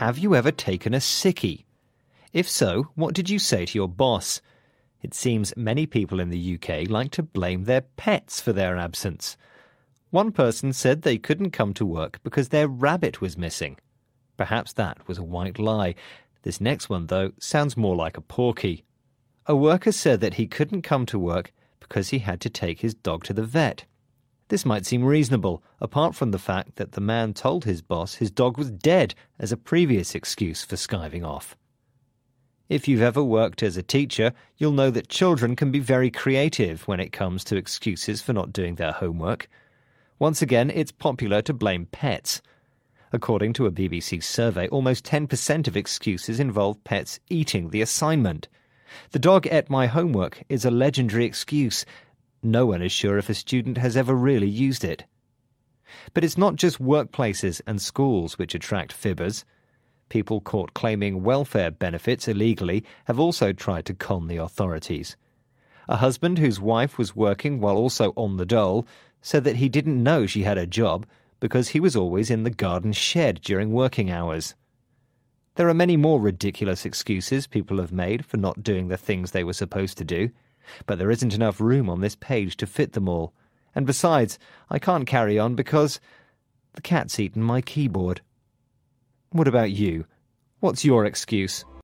Have you ever taken a sickie? If so, what did you say to your boss? It seems many people in the UK like to blame their pets for their absence. One person said they couldn't come to work because their rabbit was missing. Perhaps that was a white lie. This next one, though, sounds more like a porky. A worker said that he couldn't come to work because he had to take his dog to the vet. This might seem reasonable, apart from the fact that the man told his boss his dog was dead as a previous excuse for skiving off. If you've ever worked as a teacher, you'll know that children can be very creative when it comes to excuses for not doing their homework. Once again, it's popular to blame pets. According to a BBC survey, almost 10% of excuses involve pets eating the assignment. The dog ate my homework is a legendary excuse, no one is sure if a student has ever really used it. But it's not just workplaces and schools which attract fibbers. People caught claiming welfare benefits illegally have also tried to con the authorities. A husband whose wife was working while also on the dole said that he didn't know she had a job because he was always in the garden shed during working hours. There are many more ridiculous excuses people have made for not doing the things they were supposed to do but there isn't enough room on this page to fit them all. And besides, I can't carry on because the cat's eaten my keyboard. What about you? What's your excuse?